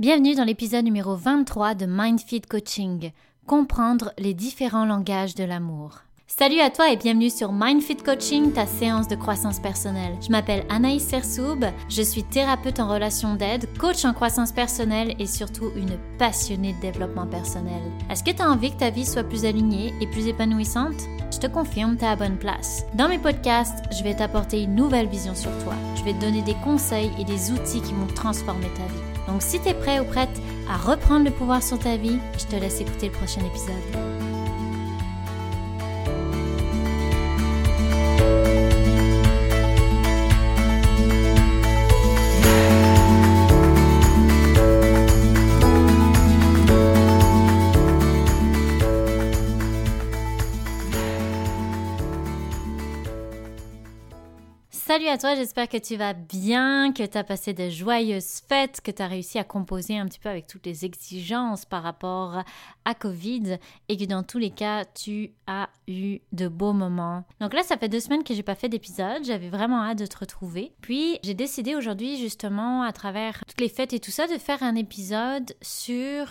Bienvenue dans l'épisode numéro 23 de Mindfeed Coaching, comprendre les différents langages de l'amour. Salut à toi et bienvenue sur Mindfit Coaching, ta séance de croissance personnelle. Je m'appelle Anaïs Sersoub, je suis thérapeute en relation d'aide, coach en croissance personnelle et surtout une passionnée de développement personnel. Est-ce que tu as envie que ta vie soit plus alignée et plus épanouissante? Je te confirme, tu à bonne place. Dans mes podcasts, je vais t'apporter une nouvelle vision sur toi. Je vais te donner des conseils et des outils qui vont transformer ta vie. Donc si tu es prêt ou prête à reprendre le pouvoir sur ta vie, je te laisse écouter le prochain épisode. Salut à toi, j'espère que tu vas bien, que tu as passé de joyeuses fêtes, que tu as réussi à composer un petit peu avec toutes les exigences par rapport à Covid et que dans tous les cas, tu as eu de beaux moments. Donc là, ça fait deux semaines que j'ai pas fait d'épisode, j'avais vraiment hâte de te retrouver. Puis j'ai décidé aujourd'hui justement à travers toutes les fêtes et tout ça de faire un épisode sur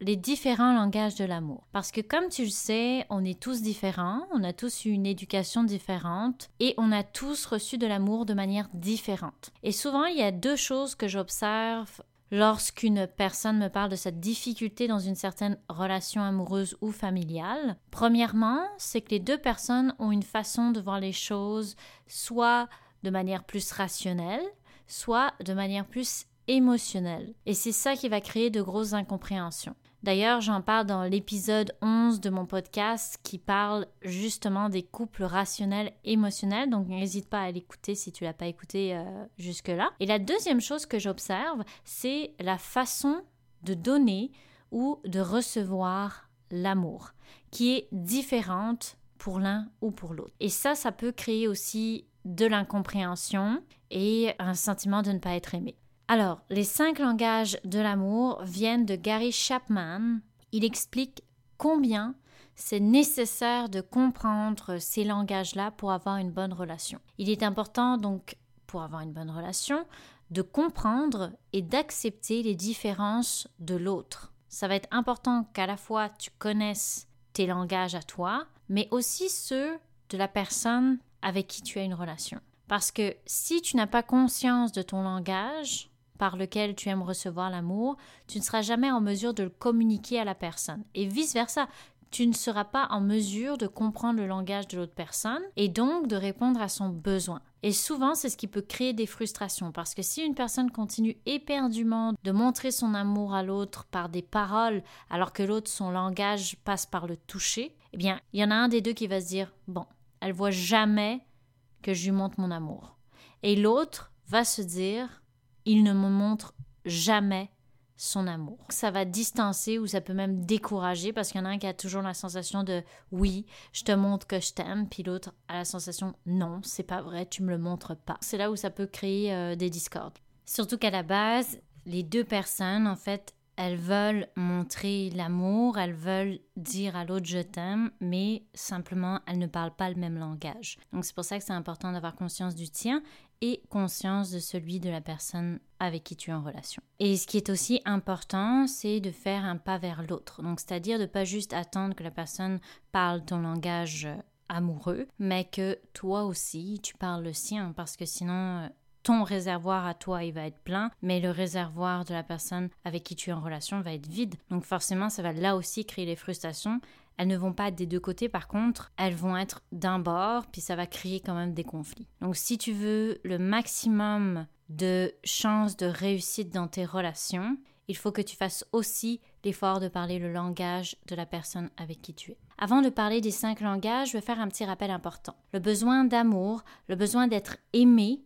les différents langages de l'amour. Parce que comme tu le sais, on est tous différents, on a tous eu une éducation différente et on a tous reçu de l'amour de manière différente. Et souvent, il y a deux choses que j'observe lorsqu'une personne me parle de cette difficulté dans une certaine relation amoureuse ou familiale. Premièrement, c'est que les deux personnes ont une façon de voir les choses soit de manière plus rationnelle, soit de manière plus émotionnelle. Et c'est ça qui va créer de grosses incompréhensions. D'ailleurs, j'en parle dans l'épisode 11 de mon podcast qui parle justement des couples rationnels émotionnels, donc n'hésite pas à l'écouter si tu l'as pas écouté euh, jusque-là. Et la deuxième chose que j'observe, c'est la façon de donner ou de recevoir l'amour, qui est différente pour l'un ou pour l'autre. Et ça, ça peut créer aussi de l'incompréhension et un sentiment de ne pas être aimé. Alors, les cinq langages de l'amour viennent de Gary Chapman. Il explique combien c'est nécessaire de comprendre ces langages-là pour avoir une bonne relation. Il est important donc, pour avoir une bonne relation, de comprendre et d'accepter les différences de l'autre. Ça va être important qu'à la fois tu connaisses tes langages à toi, mais aussi ceux de la personne avec qui tu as une relation. Parce que si tu n'as pas conscience de ton langage, par lequel tu aimes recevoir l'amour, tu ne seras jamais en mesure de le communiquer à la personne. Et vice-versa, tu ne seras pas en mesure de comprendre le langage de l'autre personne et donc de répondre à son besoin. Et souvent, c'est ce qui peut créer des frustrations parce que si une personne continue éperdument de montrer son amour à l'autre par des paroles alors que l'autre, son langage passe par le toucher, eh bien, il y en a un des deux qui va se dire Bon, elle voit jamais que je lui montre mon amour. Et l'autre va se dire il ne me montre jamais son amour. Ça va distancer ou ça peut même décourager parce qu'il y en a un qui a toujours la sensation de oui, je te montre que je t'aime, puis l'autre a la sensation non, c'est pas vrai, tu me le montres pas. C'est là où ça peut créer euh, des discordes. Surtout qu'à la base, les deux personnes, en fait, elles veulent montrer l'amour, elles veulent dire à l'autre je t'aime, mais simplement elles ne parlent pas le même langage. Donc c'est pour ça que c'est important d'avoir conscience du tien et conscience de celui de la personne avec qui tu es en relation. Et ce qui est aussi important, c'est de faire un pas vers l'autre. Donc c'est-à-dire de pas juste attendre que la personne parle ton langage amoureux, mais que toi aussi tu parles le sien parce que sinon ton réservoir à toi, il va être plein, mais le réservoir de la personne avec qui tu es en relation va être vide. Donc forcément, ça va là aussi créer les frustrations. Elles ne vont pas des deux côtés, par contre, elles vont être d'un bord, puis ça va créer quand même des conflits. Donc si tu veux le maximum de chances de réussite dans tes relations, il faut que tu fasses aussi l'effort de parler le langage de la personne avec qui tu es. Avant de parler des cinq langages, je vais faire un petit rappel important. Le besoin d'amour, le besoin d'être aimé,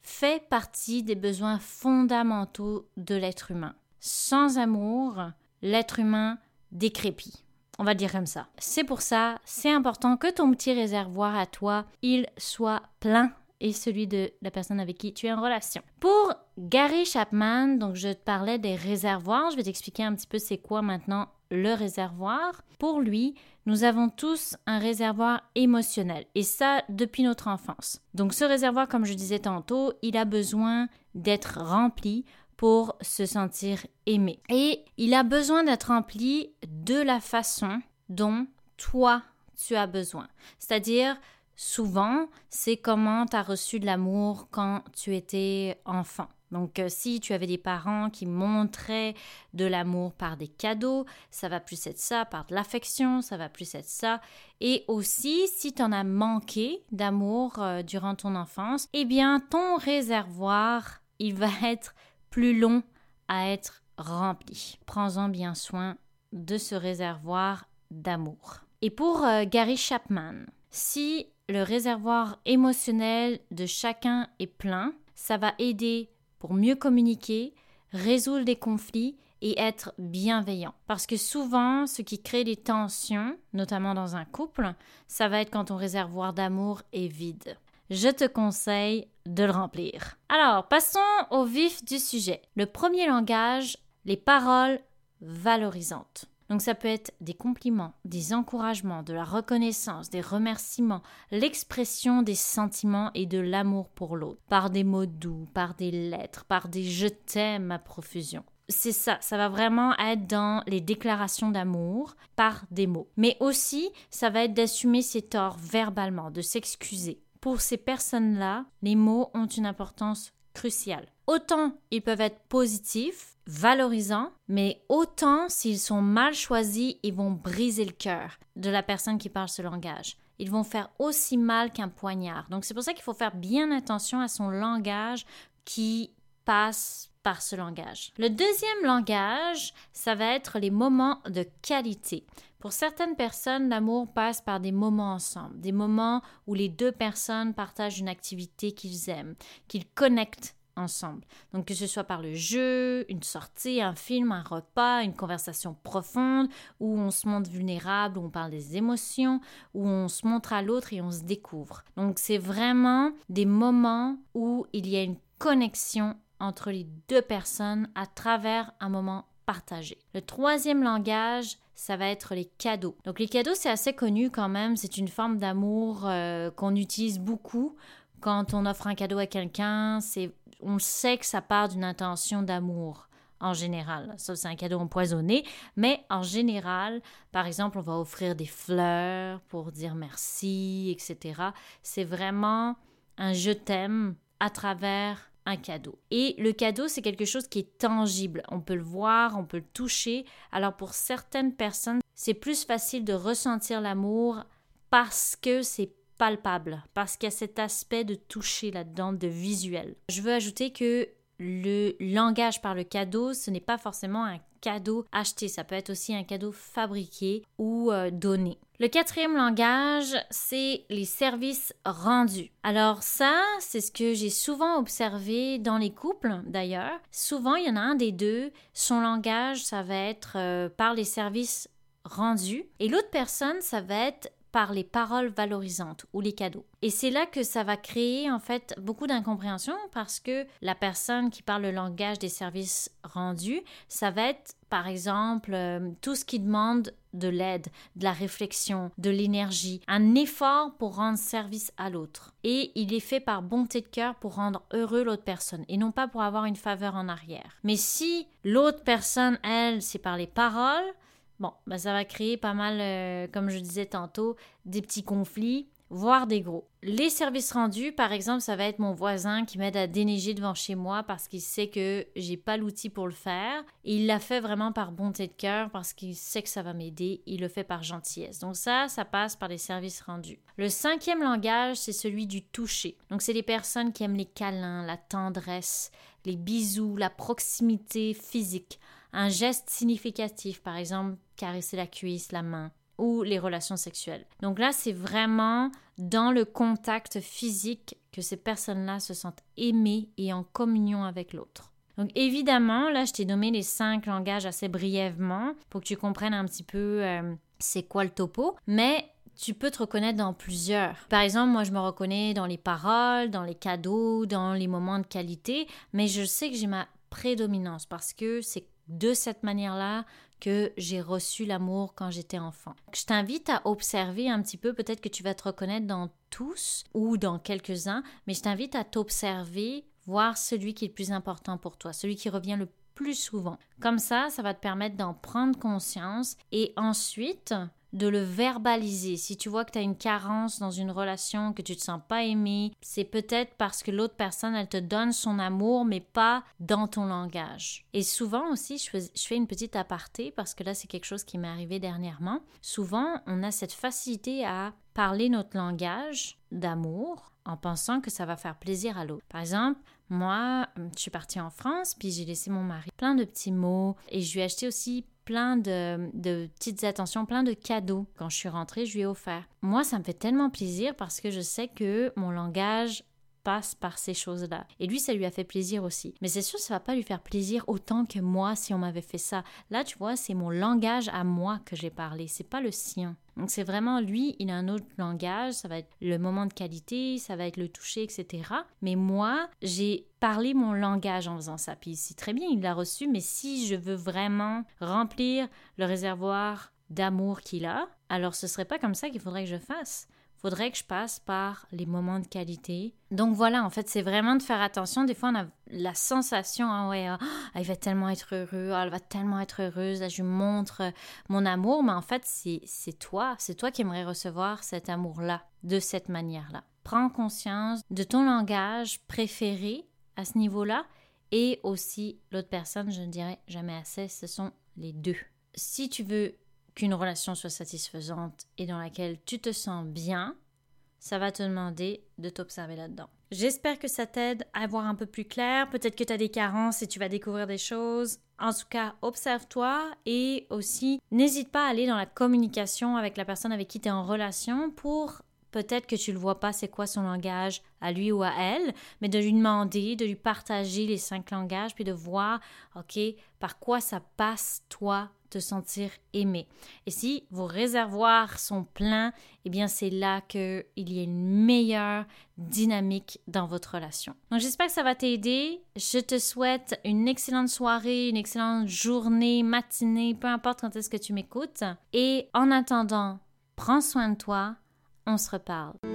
fait partie des besoins fondamentaux de l'être humain. Sans amour, l'être humain décrépit. On va dire comme ça. C'est pour ça, c'est important que ton petit réservoir à toi, il soit plein et celui de la personne avec qui tu es en relation. Pour Gary Chapman, donc je te parlais des réservoirs, je vais t'expliquer un petit peu c'est quoi maintenant le réservoir. Pour lui, nous avons tous un réservoir émotionnel, et ça depuis notre enfance. Donc ce réservoir, comme je disais tantôt, il a besoin d'être rempli pour se sentir aimé. Et il a besoin d'être rempli de la façon dont toi, tu as besoin. C'est-à-dire, souvent, c'est comment tu as reçu de l'amour quand tu étais enfant. Donc, euh, si tu avais des parents qui montraient de l'amour par des cadeaux, ça va plus être ça, par de l'affection, ça va plus être ça. Et aussi, si tu en as manqué d'amour euh, durant ton enfance, eh bien, ton réservoir, il va être plus long à être rempli. Prends-en bien soin de ce réservoir d'amour. Et pour euh, Gary Chapman, si le réservoir émotionnel de chacun est plein, ça va aider pour mieux communiquer, résoudre des conflits et être bienveillant. Parce que souvent, ce qui crée des tensions, notamment dans un couple, ça va être quand ton réservoir d'amour est vide. Je te conseille de le remplir. Alors, passons au vif du sujet. Le premier langage, les paroles valorisantes. Donc ça peut être des compliments, des encouragements, de la reconnaissance, des remerciements, l'expression des sentiments et de l'amour pour l'autre, par des mots doux, par des lettres, par des je t'aime à profusion. C'est ça, ça va vraiment être dans les déclarations d'amour par des mots. Mais aussi, ça va être d'assumer ses torts verbalement, de s'excuser. Pour ces personnes-là, les mots ont une importance cruciale. Autant ils peuvent être positifs, valorisants, mais autant s'ils sont mal choisis, ils vont briser le cœur de la personne qui parle ce langage. Ils vont faire aussi mal qu'un poignard. Donc c'est pour ça qu'il faut faire bien attention à son langage qui passe par ce langage. Le deuxième langage, ça va être les moments de qualité. Pour certaines personnes, l'amour passe par des moments ensemble, des moments où les deux personnes partagent une activité qu'ils aiment, qu'ils connectent ensemble. Donc que ce soit par le jeu, une sortie, un film, un repas, une conversation profonde, où on se montre vulnérable, où on parle des émotions, où on se montre à l'autre et on se découvre. Donc c'est vraiment des moments où il y a une connexion entre les deux personnes à travers un moment partagé. Le troisième langage, ça va être les cadeaux. Donc les cadeaux, c'est assez connu quand même, c'est une forme d'amour euh, qu'on utilise beaucoup quand on offre un cadeau à quelqu'un, c'est on sait que ça part d'une intention d'amour en général. Ça, c'est un cadeau empoisonné, mais en général, par exemple, on va offrir des fleurs pour dire merci, etc. C'est vraiment un je t'aime à travers un cadeau. Et le cadeau, c'est quelque chose qui est tangible. On peut le voir, on peut le toucher. Alors pour certaines personnes, c'est plus facile de ressentir l'amour parce que c'est palpable, parce qu'il y a cet aspect de toucher là-dedans, de visuel. Je veux ajouter que le langage par le cadeau, ce n'est pas forcément un cadeau acheté, ça peut être aussi un cadeau fabriqué ou euh, donné. Le quatrième langage, c'est les services rendus. Alors ça, c'est ce que j'ai souvent observé dans les couples d'ailleurs. Souvent, il y en a un des deux, son langage, ça va être euh, par les services rendus et l'autre personne, ça va être par les paroles valorisantes ou les cadeaux. Et c'est là que ça va créer en fait beaucoup d'incompréhension parce que la personne qui parle le langage des services rendus, ça va être par exemple euh, tout ce qui demande de l'aide, de la réflexion, de l'énergie, un effort pour rendre service à l'autre. Et il est fait par bonté de cœur pour rendre heureux l'autre personne et non pas pour avoir une faveur en arrière. Mais si l'autre personne, elle, c'est par les paroles, Bon, ben ça va créer pas mal, euh, comme je disais tantôt, des petits conflits, voire des gros. Les services rendus, par exemple, ça va être mon voisin qui m'aide à déneiger devant chez moi parce qu'il sait que j'ai pas l'outil pour le faire. Et il l'a fait vraiment par bonté de cœur parce qu'il sait que ça va m'aider. Il le fait par gentillesse. Donc ça, ça passe par les services rendus. Le cinquième langage, c'est celui du toucher. Donc c'est les personnes qui aiment les câlins, la tendresse, les bisous, la proximité physique un geste significatif, par exemple caresser la cuisse, la main ou les relations sexuelles. Donc là, c'est vraiment dans le contact physique que ces personnes-là se sentent aimées et en communion avec l'autre. Donc évidemment, là, je t'ai nommé les cinq langages assez brièvement pour que tu comprennes un petit peu euh, c'est quoi le topo, mais tu peux te reconnaître dans plusieurs. Par exemple, moi, je me reconnais dans les paroles, dans les cadeaux, dans les moments de qualité, mais je sais que j'ai ma prédominance parce que c'est de cette manière-là que j'ai reçu l'amour quand j'étais enfant. Je t'invite à observer un petit peu, peut-être que tu vas te reconnaître dans tous ou dans quelques-uns, mais je t'invite à t'observer voir celui qui est le plus important pour toi, celui qui revient le plus souvent. Comme ça, ça va te permettre d'en prendre conscience et ensuite de le verbaliser. Si tu vois que tu as une carence dans une relation, que tu te sens pas aimé, c'est peut-être parce que l'autre personne, elle te donne son amour, mais pas dans ton langage. Et souvent aussi, je fais, je fais une petite aparté parce que là, c'est quelque chose qui m'est arrivé dernièrement. Souvent, on a cette facilité à parler notre langage d'amour en pensant que ça va faire plaisir à l'autre. Par exemple, moi, je suis partie en France, puis j'ai laissé mon mari plein de petits mots et je lui ai acheté aussi plein de, de, petites attentions, plein de cadeaux. Quand je suis rentrée, je lui ai offert. Moi, ça me fait tellement plaisir parce que je sais que mon langage passe par ces choses-là. Et lui, ça lui a fait plaisir aussi. Mais c'est sûr, ça va pas lui faire plaisir autant que moi si on m'avait fait ça. Là, tu vois, c'est mon langage à moi que j'ai parlé, c'est pas le sien. Donc c'est vraiment lui, il a un autre langage, ça va être le moment de qualité, ça va être le toucher, etc. Mais moi, j'ai parlé mon langage en faisant ça. Puis c'est très bien, il l'a reçu, mais si je veux vraiment remplir le réservoir d'amour qu'il a, alors ce serait pas comme ça qu'il faudrait que je fasse faudrait que je passe par les moments de qualité. Donc voilà, en fait, c'est vraiment de faire attention. Des fois, on a la sensation, ah ouais, ah, il va tellement être heureux, ah, elle va tellement être heureuse, là, je lui montre euh, mon amour, mais en fait, c'est toi, c'est toi qui aimerais recevoir cet amour-là, de cette manière-là. Prends conscience de ton langage préféré à ce niveau-là et aussi l'autre personne, je ne dirais jamais assez, ce sont les deux. Si tu veux qu'une relation soit satisfaisante et dans laquelle tu te sens bien, ça va te demander de t'observer là-dedans. J'espère que ça t'aide à voir un peu plus clair. Peut-être que tu as des carences et tu vas découvrir des choses. En tout cas, observe-toi et aussi n'hésite pas à aller dans la communication avec la personne avec qui tu es en relation pour peut-être que tu ne le vois pas c'est quoi son langage à lui ou à elle, mais de lui demander, de lui partager les cinq langages puis de voir OK, par quoi ça passe toi te sentir aimé. Et si vos réservoirs sont pleins, eh bien c'est là qu'il y a une meilleure dynamique dans votre relation. Donc j'espère que ça va t'aider. Je te souhaite une excellente soirée, une excellente journée, matinée, peu importe quand est-ce que tu m'écoutes. Et en attendant, prends soin de toi. On se reparle.